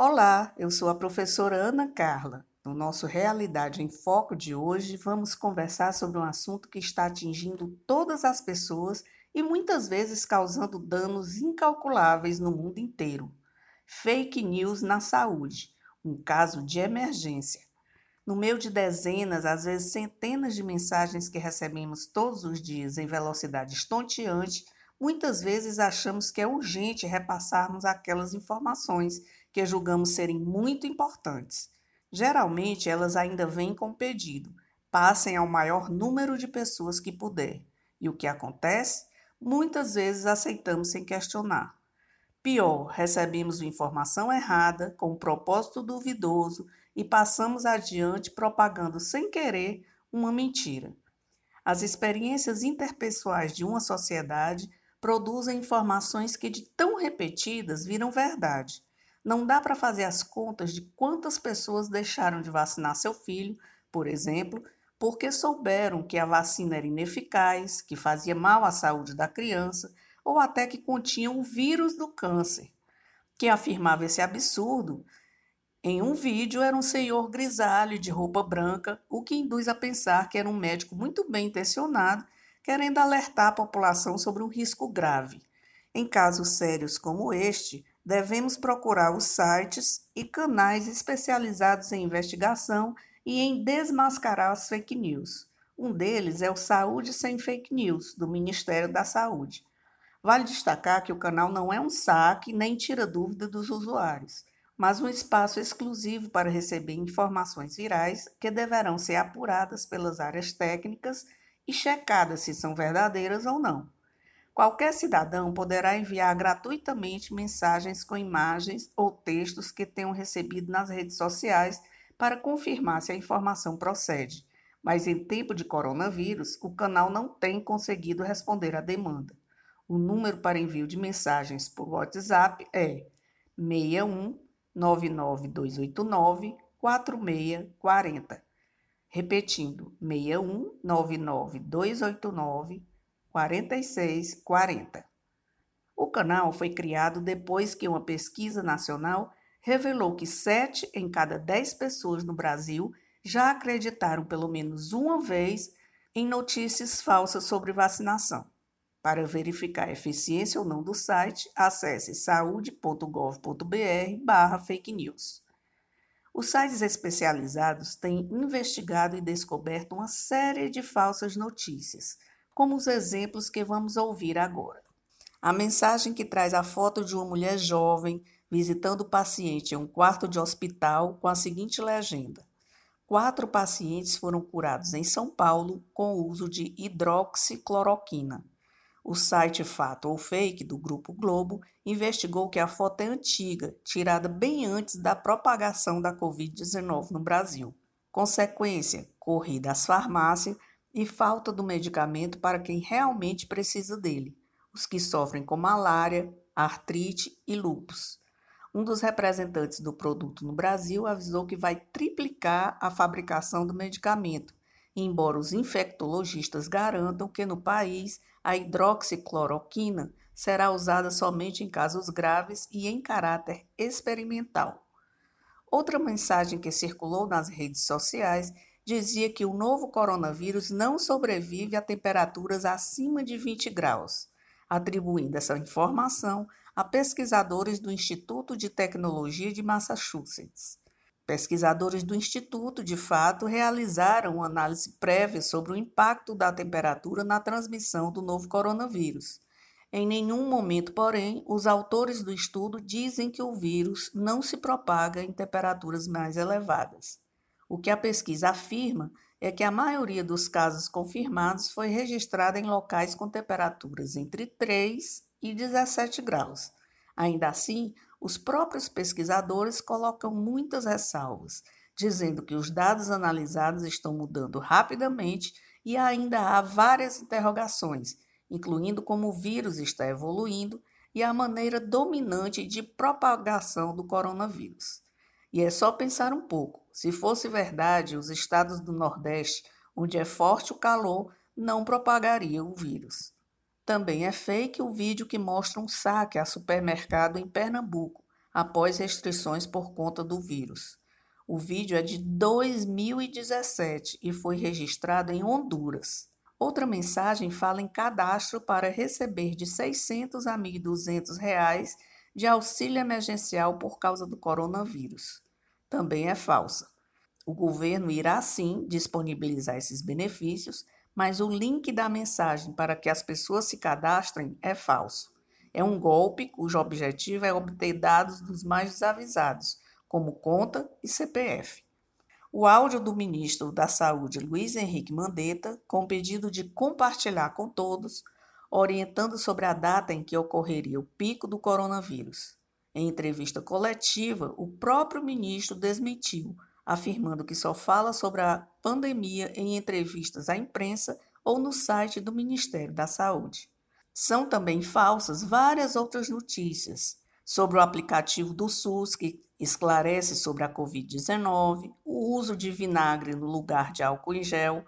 Olá, eu sou a professora Ana Carla. No nosso Realidade em Foco de hoje, vamos conversar sobre um assunto que está atingindo todas as pessoas e muitas vezes causando danos incalculáveis no mundo inteiro. Fake news na saúde, um caso de emergência. No meio de dezenas, às vezes centenas de mensagens que recebemos todos os dias em velocidade estonteante, muitas vezes achamos que é urgente repassarmos aquelas informações que julgamos serem muito importantes. Geralmente, elas ainda vêm com pedido: passem ao maior número de pessoas que puder. E o que acontece? Muitas vezes aceitamos sem questionar. Pior, recebemos informação errada, com um propósito duvidoso e passamos adiante propagando sem querer uma mentira. As experiências interpessoais de uma sociedade produzem informações que, de tão repetidas, viram verdade. Não dá para fazer as contas de quantas pessoas deixaram de vacinar seu filho, por exemplo, porque souberam que a vacina era ineficaz, que fazia mal à saúde da criança ou até que continha o vírus do câncer. Quem afirmava esse absurdo em um vídeo era um senhor grisalho de roupa branca, o que induz a pensar que era um médico muito bem intencionado, querendo alertar a população sobre um risco grave. Em casos sérios como este, devemos procurar os sites e canais especializados em investigação e em desmascarar as fake news. Um deles é o Saúde Sem Fake News, do Ministério da Saúde. Vale destacar que o canal não é um saque nem tira dúvida dos usuários, mas um espaço exclusivo para receber informações virais que deverão ser apuradas pelas áreas técnicas e checadas se são verdadeiras ou não. Qualquer cidadão poderá enviar gratuitamente mensagens com imagens ou textos que tenham recebido nas redes sociais para confirmar se a informação procede. Mas em tempo de coronavírus, o canal não tem conseguido responder à demanda. O número para envio de mensagens por WhatsApp é 61 99289 4640. Repetindo, 61 99289 4640. O canal foi criado depois que uma pesquisa nacional revelou que 7 em cada 10 pessoas no Brasil já acreditaram pelo menos uma vez em notícias falsas sobre vacinação. Para verificar a eficiência ou não do site, acesse saude.gov.br/fake news. Os sites especializados têm investigado e descoberto uma série de falsas notícias como os exemplos que vamos ouvir agora. A mensagem que traz a foto de uma mulher jovem visitando o paciente em um quarto de hospital com a seguinte legenda: Quatro pacientes foram curados em São Paulo com o uso de hidroxicloroquina. O site Fato ou Fake do Grupo Globo investigou que a foto é antiga, tirada bem antes da propagação da Covid-19 no Brasil. Consequência: corrida às farmácias e falta do medicamento para quem realmente precisa dele, os que sofrem com malária, artrite e lúpus. Um dos representantes do produto no Brasil avisou que vai triplicar a fabricação do medicamento, embora os infectologistas garantam que no país a hidroxicloroquina será usada somente em casos graves e em caráter experimental. Outra mensagem que circulou nas redes sociais dizia que o novo coronavírus não sobrevive a temperaturas acima de 20 graus, atribuindo essa informação a pesquisadores do Instituto de Tecnologia de Massachusetts. Pesquisadores do Instituto, de fato, realizaram uma análise prévia sobre o impacto da temperatura na transmissão do novo coronavírus. Em nenhum momento, porém, os autores do estudo dizem que o vírus não se propaga em temperaturas mais elevadas. O que a pesquisa afirma é que a maioria dos casos confirmados foi registrada em locais com temperaturas entre 3 e 17 graus. Ainda assim, os próprios pesquisadores colocam muitas ressalvas, dizendo que os dados analisados estão mudando rapidamente e ainda há várias interrogações, incluindo como o vírus está evoluindo e a maneira dominante de propagação do coronavírus. E é só pensar um pouco. Se fosse verdade, os estados do Nordeste, onde é forte o calor, não propagariam o vírus. Também é fake o vídeo que mostra um saque a supermercado em Pernambuco, após restrições por conta do vírus. O vídeo é de 2017 e foi registrado em Honduras. Outra mensagem fala em cadastro para receber de 600 a 1.200 reais de auxílio emergencial por causa do coronavírus. Também é falsa. O governo irá sim disponibilizar esses benefícios, mas o link da mensagem para que as pessoas se cadastrem é falso. É um golpe cujo objetivo é obter dados dos mais desavisados, como conta e CPF. O áudio do ministro da Saúde, Luiz Henrique Mandetta, com pedido de compartilhar com todos, orientando sobre a data em que ocorreria o pico do coronavírus. Em entrevista coletiva, o próprio ministro desmentiu, afirmando que só fala sobre a pandemia em entrevistas à imprensa ou no site do Ministério da Saúde. São também falsas várias outras notícias sobre o aplicativo do SUS que esclarece sobre a Covid-19, o uso de vinagre no lugar de álcool em gel,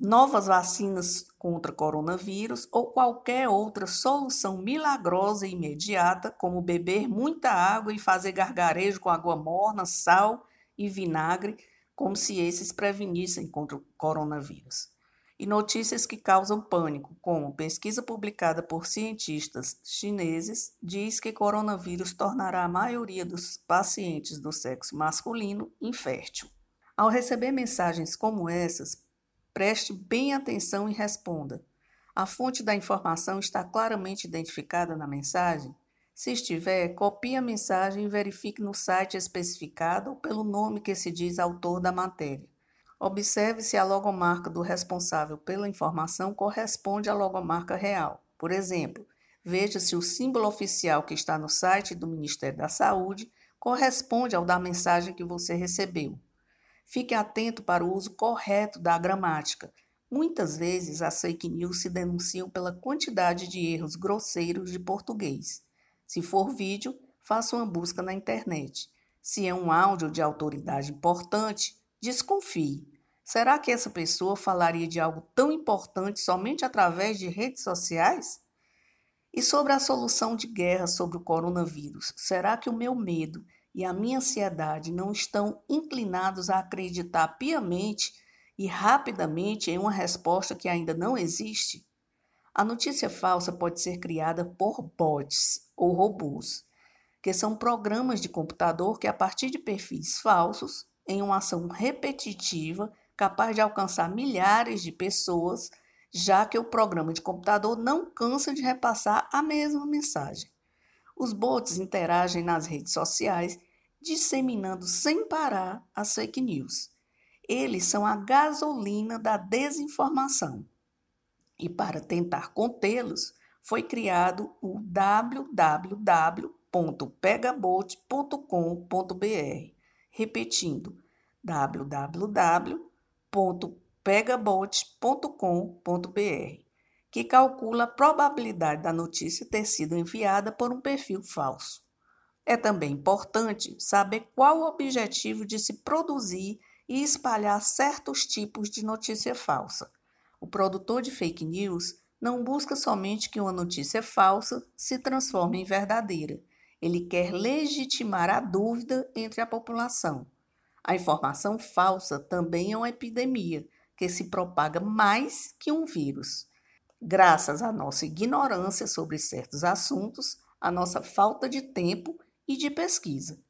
novas vacinas contra coronavírus ou qualquer outra solução milagrosa e imediata, como beber muita água e fazer gargarejo com água morna, sal e vinagre, como se esses prevenissem contra o coronavírus e notícias que causam pânico, como pesquisa publicada por cientistas chineses diz que coronavírus tornará a maioria dos pacientes do sexo masculino infértil. Ao receber mensagens como essas, preste bem atenção e responda. A fonte da informação está claramente identificada na mensagem? Se estiver, copie a mensagem e verifique no site especificado ou pelo nome que se diz autor da matéria. Observe se a logomarca do responsável pela informação corresponde à logomarca real. Por exemplo, veja se o símbolo oficial que está no site do Ministério da Saúde corresponde ao da mensagem que você recebeu. Fique atento para o uso correto da gramática. Muitas vezes as fake news se denunciam pela quantidade de erros grosseiros de português. Se for vídeo, faça uma busca na internet. Se é um áudio de autoridade importante, desconfie. Será que essa pessoa falaria de algo tão importante somente através de redes sociais? E sobre a solução de guerra sobre o coronavírus, será que o meu medo e a minha ansiedade não estão inclinados a acreditar piamente e rapidamente em uma resposta que ainda não existe? A notícia falsa pode ser criada por bots ou robôs, que são programas de computador que, a partir de perfis falsos, em uma ação repetitiva, capaz de alcançar milhares de pessoas, já que o programa de computador não cansa de repassar a mesma mensagem. Os bots interagem nas redes sociais, disseminando sem parar as fake news. Eles são a gasolina da desinformação. E para tentar contê-los, foi criado o www.pegabot.com.br. Repetindo, www www.pegabot.com.br, que calcula a probabilidade da notícia ter sido enviada por um perfil falso. É também importante saber qual o objetivo de se produzir e espalhar certos tipos de notícia falsa. O produtor de fake news não busca somente que uma notícia falsa se transforme em verdadeira. Ele quer legitimar a dúvida entre a população. A informação falsa também é uma epidemia que se propaga mais que um vírus. Graças à nossa ignorância sobre certos assuntos, a nossa falta de tempo e de pesquisa.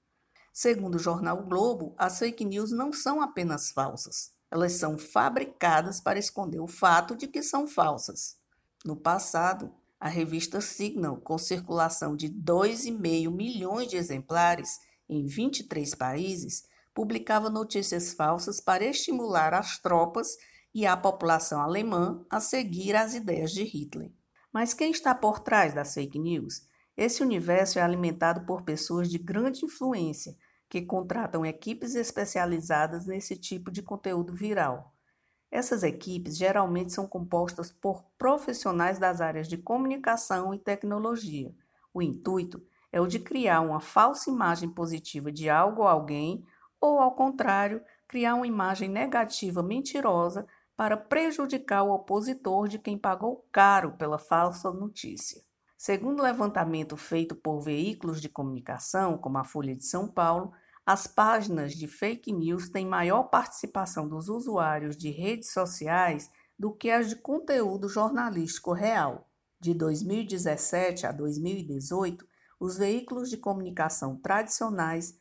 Segundo o jornal Globo, as fake news não são apenas falsas, elas são fabricadas para esconder o fato de que são falsas. No passado, a revista Signal, com circulação de 2,5 milhões de exemplares em 23 países, publicava notícias falsas para estimular as tropas e a população alemã a seguir as ideias de Hitler. Mas quem está por trás das fake news? Esse universo é alimentado por pessoas de grande influência que contratam equipes especializadas nesse tipo de conteúdo viral. Essas equipes geralmente são compostas por profissionais das áreas de comunicação e tecnologia. O intuito é o de criar uma falsa imagem positiva de algo ou alguém ou, ao contrário, criar uma imagem negativa mentirosa para prejudicar o opositor de quem pagou caro pela falsa notícia. Segundo levantamento feito por veículos de comunicação, como a Folha de São Paulo, as páginas de fake news têm maior participação dos usuários de redes sociais do que as de conteúdo jornalístico real. De 2017 a 2018, os veículos de comunicação tradicionais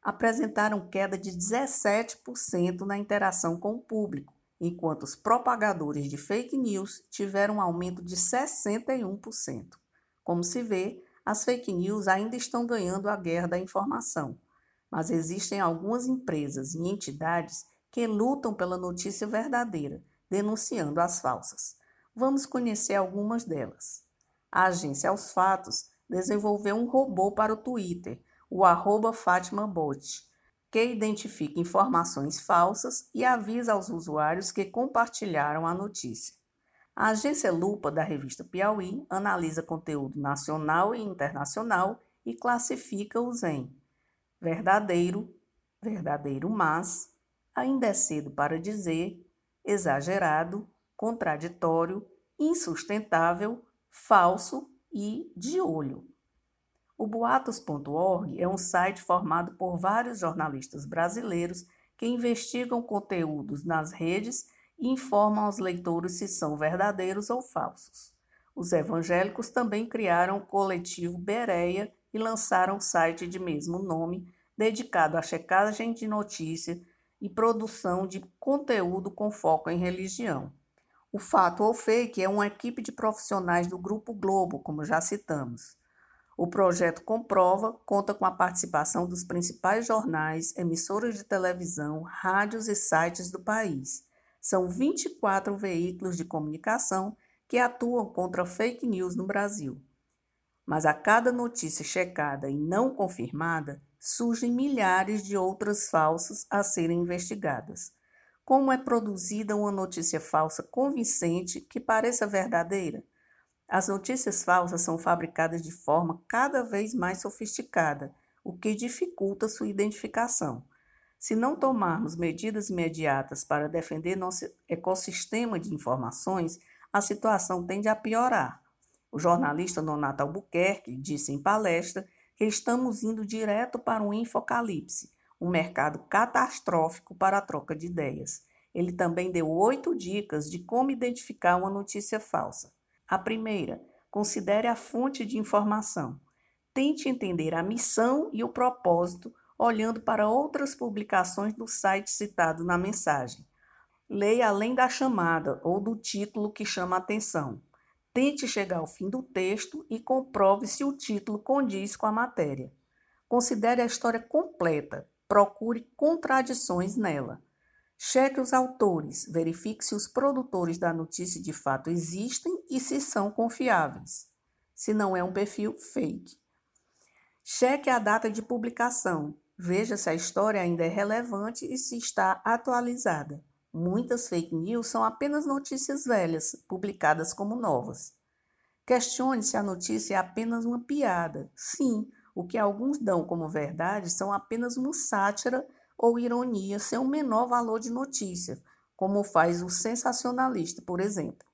apresentaram queda de 17% na interação com o público, enquanto os propagadores de fake news tiveram um aumento de 61%. Como se vê, as fake news ainda estão ganhando a guerra da informação, mas existem algumas empresas e entidades que lutam pela notícia verdadeira, denunciando as falsas. Vamos conhecer algumas delas. A agência Aos Fatos desenvolveu um robô para o Twitter o arroba FátimaBot, que identifica informações falsas e avisa aos usuários que compartilharam a notícia. A agência Lupa da revista Piauí analisa conteúdo nacional e internacional e classifica-os em verdadeiro, verdadeiro mas, ainda é cedo para dizer, exagerado, contraditório, insustentável, falso e de olho. O boatos.org é um site formado por vários jornalistas brasileiros que investigam conteúdos nas redes e informam aos leitores se são verdadeiros ou falsos. Os evangélicos também criaram o coletivo Bereia e lançaram o site de mesmo nome, dedicado à checagem de notícia e produção de conteúdo com foco em religião. O Fato ou Fake é uma equipe de profissionais do Grupo Globo, como já citamos. O projeto Comprova conta com a participação dos principais jornais, emissoras de televisão, rádios e sites do país. São 24 veículos de comunicação que atuam contra fake news no Brasil. Mas a cada notícia checada e não confirmada, surgem milhares de outras falsas a serem investigadas. Como é produzida uma notícia falsa convincente que pareça verdadeira? As notícias falsas são fabricadas de forma cada vez mais sofisticada, o que dificulta sua identificação. Se não tomarmos medidas imediatas para defender nosso ecossistema de informações, a situação tende a piorar. O jornalista Nonato Albuquerque disse em palestra que estamos indo direto para um infocalipse, um mercado catastrófico para a troca de ideias. Ele também deu oito dicas de como identificar uma notícia falsa. A primeira, considere a fonte de informação. Tente entender a missão e o propósito olhando para outras publicações do site citado na mensagem. Leia além da chamada ou do título que chama a atenção. Tente chegar ao fim do texto e comprove se o título condiz com a matéria. Considere a história completa, procure contradições nela. Cheque os autores, verifique se os produtores da notícia de fato existem e se são confiáveis. Se não é um perfil fake. Cheque a data de publicação. Veja se a história ainda é relevante e se está atualizada. Muitas fake news são apenas notícias velhas, publicadas como novas. Questione se a notícia é apenas uma piada. Sim, o que alguns dão como verdade são apenas uma sátira ou ironia sem o menor valor de notícia, como faz o sensacionalista, por exemplo.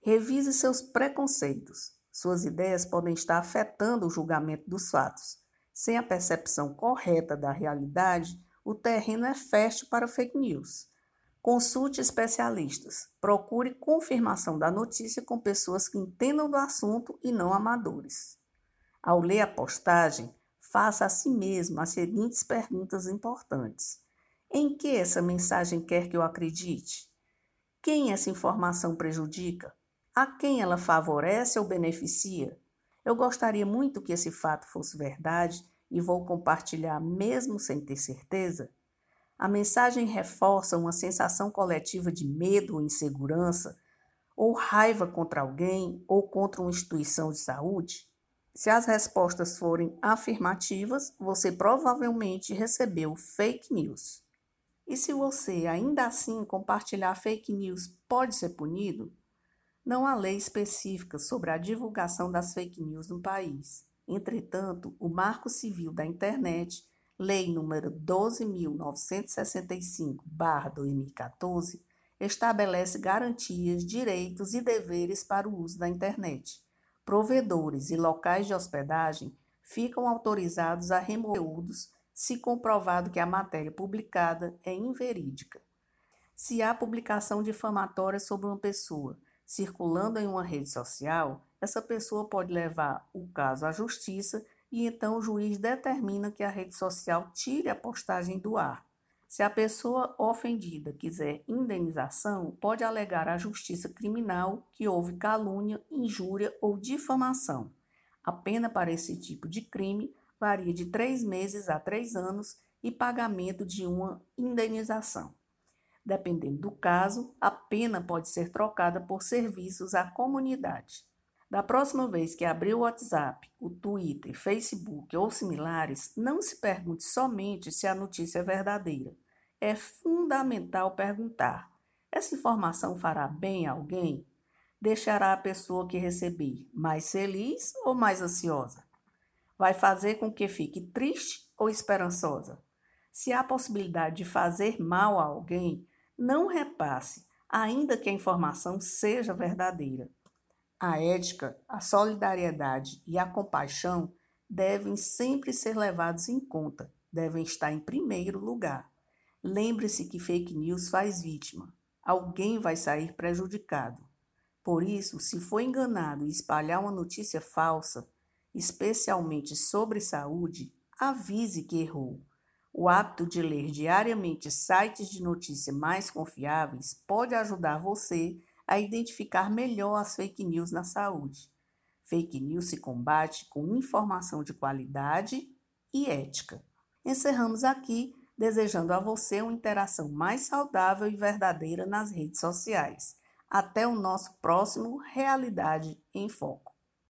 Revise seus preconceitos. Suas ideias podem estar afetando o julgamento dos fatos. Sem a percepção correta da realidade, o terreno é fértil para fake news. Consulte especialistas. Procure confirmação da notícia com pessoas que entendam do assunto e não amadores. Ao ler a postagem, faça a si mesmo as seguintes perguntas importantes: Em que essa mensagem quer que eu acredite? Quem essa informação prejudica? A quem ela favorece ou beneficia? Eu gostaria muito que esse fato fosse verdade e vou compartilhar mesmo sem ter certeza. A mensagem reforça uma sensação coletiva de medo ou insegurança, ou raiva contra alguém ou contra uma instituição de saúde? Se as respostas forem afirmativas, você provavelmente recebeu fake news. E se você ainda assim compartilhar fake news pode ser punido? Não há lei específica sobre a divulgação das fake news no país. Entretanto, o Marco Civil da Internet, Lei número 12.965-2014, estabelece garantias, direitos e deveres para o uso da internet Provedores e locais de hospedagem ficam autorizados a remover conteúdos se comprovado que a matéria publicada é inverídica. Se há publicação difamatória sobre uma pessoa circulando em uma rede social, essa pessoa pode levar o caso à justiça e então o juiz determina que a rede social tire a postagem do ar. Se a pessoa ofendida quiser indenização, pode alegar à justiça criminal que houve calúnia, injúria ou difamação. A pena para esse tipo de crime varia de três meses a três anos e pagamento de uma indenização. Dependendo do caso, a pena pode ser trocada por serviços à comunidade. Da próxima vez que abrir o WhatsApp, o Twitter, Facebook ou similares, não se pergunte somente se a notícia é verdadeira. É fundamental perguntar: essa informação fará bem a alguém? Deixará a pessoa que receber mais feliz ou mais ansiosa? Vai fazer com que fique triste ou esperançosa? Se há possibilidade de fazer mal a alguém, não repasse, ainda que a informação seja verdadeira. A ética, a solidariedade e a compaixão devem sempre ser levados em conta, devem estar em primeiro lugar. Lembre-se que fake news faz vítima. Alguém vai sair prejudicado. Por isso, se for enganado e espalhar uma notícia falsa, especialmente sobre saúde, avise que errou. O hábito de ler diariamente sites de notícia mais confiáveis pode ajudar você a identificar melhor as fake news na saúde. Fake news se combate com informação de qualidade e ética. Encerramos aqui desejando a você uma interação mais saudável e verdadeira nas redes sociais. Até o nosso próximo Realidade em Foco.